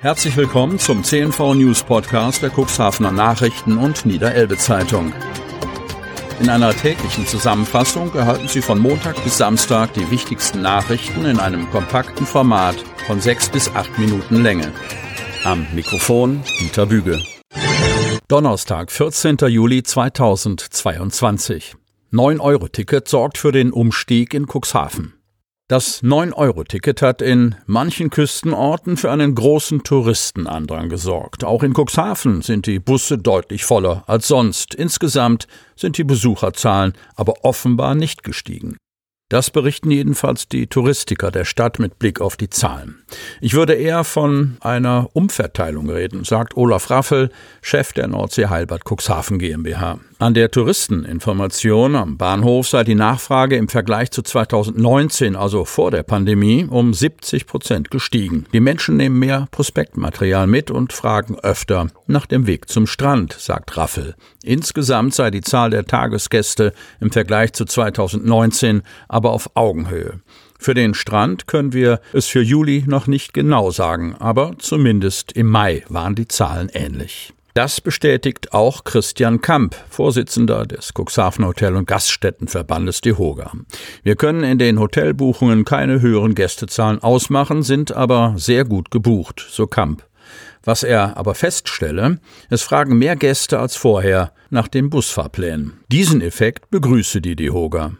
Herzlich willkommen zum CNV News Podcast der Cuxhavener Nachrichten und Niederelbe Zeitung. In einer täglichen Zusammenfassung erhalten Sie von Montag bis Samstag die wichtigsten Nachrichten in einem kompakten Format von sechs bis acht Minuten Länge. Am Mikrofon Dieter Büge. Donnerstag, 14. Juli 2022. 9-Euro-Ticket sorgt für den Umstieg in Cuxhaven. Das 9-Euro-Ticket hat in manchen Küstenorten für einen großen Touristenandrang gesorgt. Auch in Cuxhaven sind die Busse deutlich voller als sonst. Insgesamt sind die Besucherzahlen aber offenbar nicht gestiegen. Das berichten jedenfalls die Touristiker der Stadt mit Blick auf die Zahlen. Ich würde eher von einer Umverteilung reden, sagt Olaf Raffel, Chef der Nordsee Heilbad Cuxhaven GmbH. An der Touristeninformation am Bahnhof sei die Nachfrage im Vergleich zu 2019, also vor der Pandemie, um 70 Prozent gestiegen. Die Menschen nehmen mehr Prospektmaterial mit und fragen öfter nach dem Weg zum Strand, sagt Raffel. Insgesamt sei die Zahl der Tagesgäste im Vergleich zu 2019 aber auf Augenhöhe. Für den Strand können wir es für Juli noch nicht genau sagen, aber zumindest im Mai waren die Zahlen ähnlich. Das bestätigt auch Christian Kamp, Vorsitzender des Cuxhaven Hotel- und Gaststättenverbandes DEHOGA. Wir können in den Hotelbuchungen keine höheren Gästezahlen ausmachen, sind aber sehr gut gebucht, so Kamp. Was er aber feststelle, es fragen mehr Gäste als vorher nach den Busfahrplänen. Diesen Effekt begrüße die DEHOGA.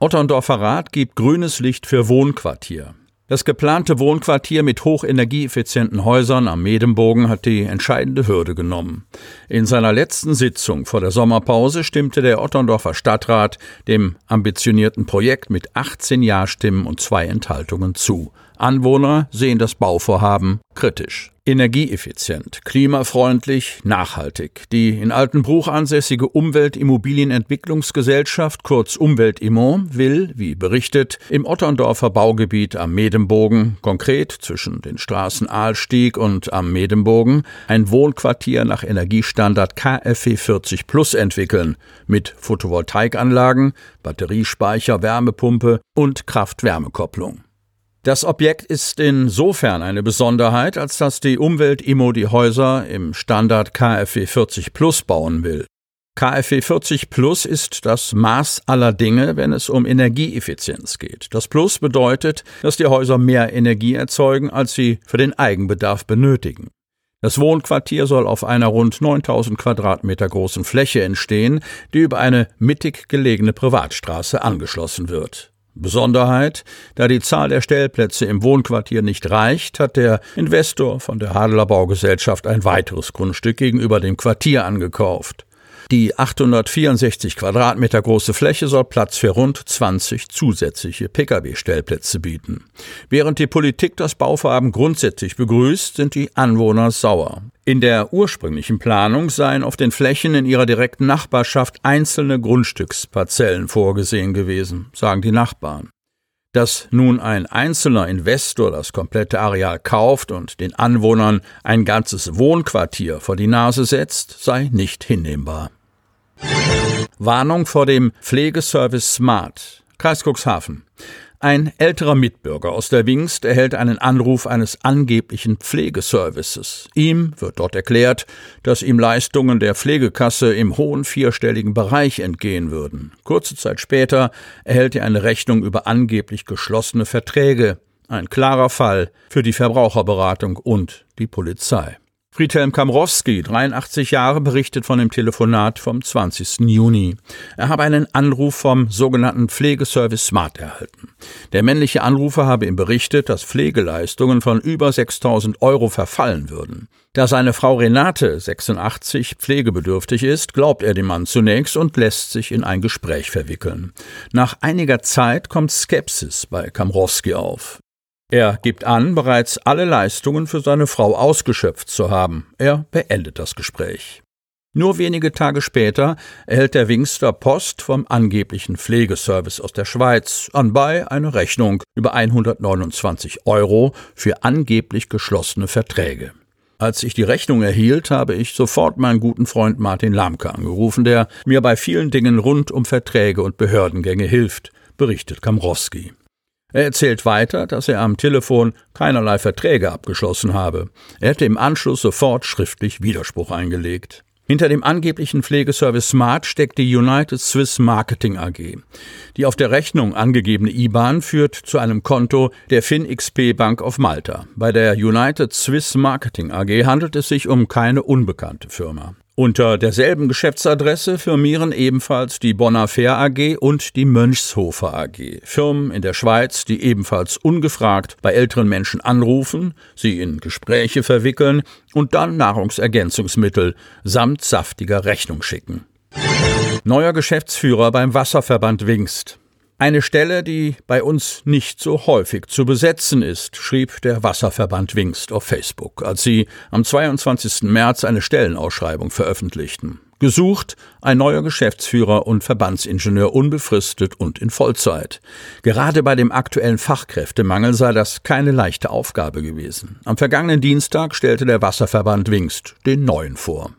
Otterndorfer Rat gibt grünes Licht für Wohnquartier. Das geplante Wohnquartier mit hochenergieeffizienten Häusern am Medembogen hat die entscheidende Hürde genommen. In seiner letzten Sitzung vor der Sommerpause stimmte der Otterndorfer Stadtrat dem ambitionierten Projekt mit 18 Ja-Stimmen und zwei Enthaltungen zu. Anwohner sehen das Bauvorhaben kritisch. Energieeffizient, klimafreundlich, nachhaltig. Die in Altenbruch ansässige Umweltimmobilienentwicklungsgesellschaft, kurz Umweltimo, will, wie berichtet, im Otterndorfer Baugebiet am Medembogen, konkret zwischen den Straßen Aalstieg und am Medembogen, ein Wohnquartier nach Energiestandard KfW 40 Plus entwickeln, mit Photovoltaikanlagen, Batteriespeicher, Wärmepumpe und Kraft-Wärme-Kopplung. Das Objekt ist insofern eine Besonderheit, als dass die Umwelt-IMO die Häuser im Standard KfW 40 Plus bauen will. KfW 40 Plus ist das Maß aller Dinge, wenn es um Energieeffizienz geht. Das Plus bedeutet, dass die Häuser mehr Energie erzeugen, als sie für den Eigenbedarf benötigen. Das Wohnquartier soll auf einer rund 9000 Quadratmeter großen Fläche entstehen, die über eine mittig gelegene Privatstraße angeschlossen wird. Besonderheit, da die Zahl der Stellplätze im Wohnquartier nicht reicht, hat der Investor von der Hadler Baugesellschaft ein weiteres Grundstück gegenüber dem Quartier angekauft. Die 864 Quadratmeter große Fläche soll Platz für rund 20 zusätzliche Pkw-Stellplätze bieten. Während die Politik das Bauvorhaben grundsätzlich begrüßt, sind die Anwohner sauer. In der ursprünglichen Planung seien auf den Flächen in ihrer direkten Nachbarschaft einzelne Grundstücksparzellen vorgesehen gewesen, sagen die Nachbarn. Dass nun ein einzelner Investor das komplette Areal kauft und den Anwohnern ein ganzes Wohnquartier vor die Nase setzt, sei nicht hinnehmbar. Warnung vor dem Pflegeservice Smart. Kreis Cuxhaven. Ein älterer Mitbürger aus der Wingst erhält einen Anruf eines angeblichen Pflegeservices. Ihm wird dort erklärt, dass ihm Leistungen der Pflegekasse im hohen vierstelligen Bereich entgehen würden. Kurze Zeit später erhält er eine Rechnung über angeblich geschlossene Verträge. Ein klarer Fall für die Verbraucherberatung und die Polizei. Friedhelm Kamrowski, 83 Jahre, berichtet von dem Telefonat vom 20. Juni. Er habe einen Anruf vom sogenannten Pflegeservice Smart erhalten. Der männliche Anrufer habe ihm berichtet, dass Pflegeleistungen von über 6000 Euro verfallen würden. Da seine Frau Renate, 86, pflegebedürftig ist, glaubt er dem Mann zunächst und lässt sich in ein Gespräch verwickeln. Nach einiger Zeit kommt Skepsis bei Kamrowski auf. Er gibt an, bereits alle Leistungen für seine Frau ausgeschöpft zu haben. Er beendet das Gespräch. Nur wenige Tage später erhält der Wingster Post vom angeblichen Pflegeservice aus der Schweiz, anbei eine Rechnung über 129 Euro für angeblich geschlossene Verträge. Als ich die Rechnung erhielt, habe ich sofort meinen guten Freund Martin Lamke angerufen, der mir bei vielen Dingen rund um Verträge und Behördengänge hilft, berichtet Kamrowski. Er erzählt weiter, dass er am Telefon keinerlei Verträge abgeschlossen habe. Er hätte im Anschluss sofort schriftlich Widerspruch eingelegt. Hinter dem angeblichen Pflegeservice Smart steckt die United Swiss Marketing AG. Die auf der Rechnung angegebene IBAN führt zu einem Konto der FinXP Bank of Malta. Bei der United Swiss Marketing AG handelt es sich um keine unbekannte Firma. Unter derselben Geschäftsadresse firmieren ebenfalls die Bonner Fair AG und die Mönchshofer AG, Firmen in der Schweiz, die ebenfalls ungefragt bei älteren Menschen anrufen, sie in Gespräche verwickeln und dann Nahrungsergänzungsmittel samt saftiger Rechnung schicken. Neuer Geschäftsführer beim Wasserverband Wingst. Eine Stelle, die bei uns nicht so häufig zu besetzen ist, schrieb der Wasserverband Wingst auf Facebook, als sie am 22. März eine Stellenausschreibung veröffentlichten. Gesucht ein neuer Geschäftsführer und Verbandsingenieur unbefristet und in Vollzeit. Gerade bei dem aktuellen Fachkräftemangel sei das keine leichte Aufgabe gewesen. Am vergangenen Dienstag stellte der Wasserverband Wingst den neuen vor.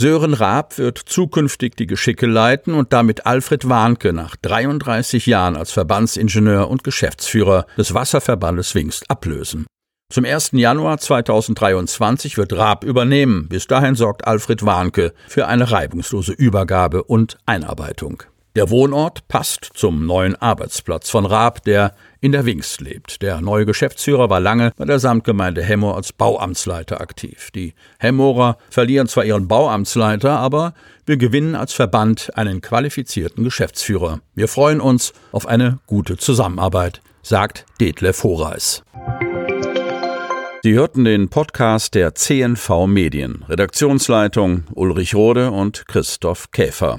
Sören Raab wird zukünftig die Geschicke leiten und damit Alfred Warnke nach 33 Jahren als Verbandsingenieur und Geschäftsführer des Wasserverbandes Wingst ablösen. Zum 1. Januar 2023 wird Raab übernehmen. Bis dahin sorgt Alfred Warnke für eine reibungslose Übergabe und Einarbeitung. Der Wohnort passt zum neuen Arbeitsplatz von Raab, der in der Wingst lebt. Der neue Geschäftsführer war lange bei der Samtgemeinde Hemmoor als Bauamtsleiter aktiv. Die Hemmoorer verlieren zwar ihren Bauamtsleiter, aber wir gewinnen als Verband einen qualifizierten Geschäftsführer. Wir freuen uns auf eine gute Zusammenarbeit, sagt Detlef Horeis. Sie hörten den Podcast der CNV Medien. Redaktionsleitung Ulrich Rode und Christoph Käfer.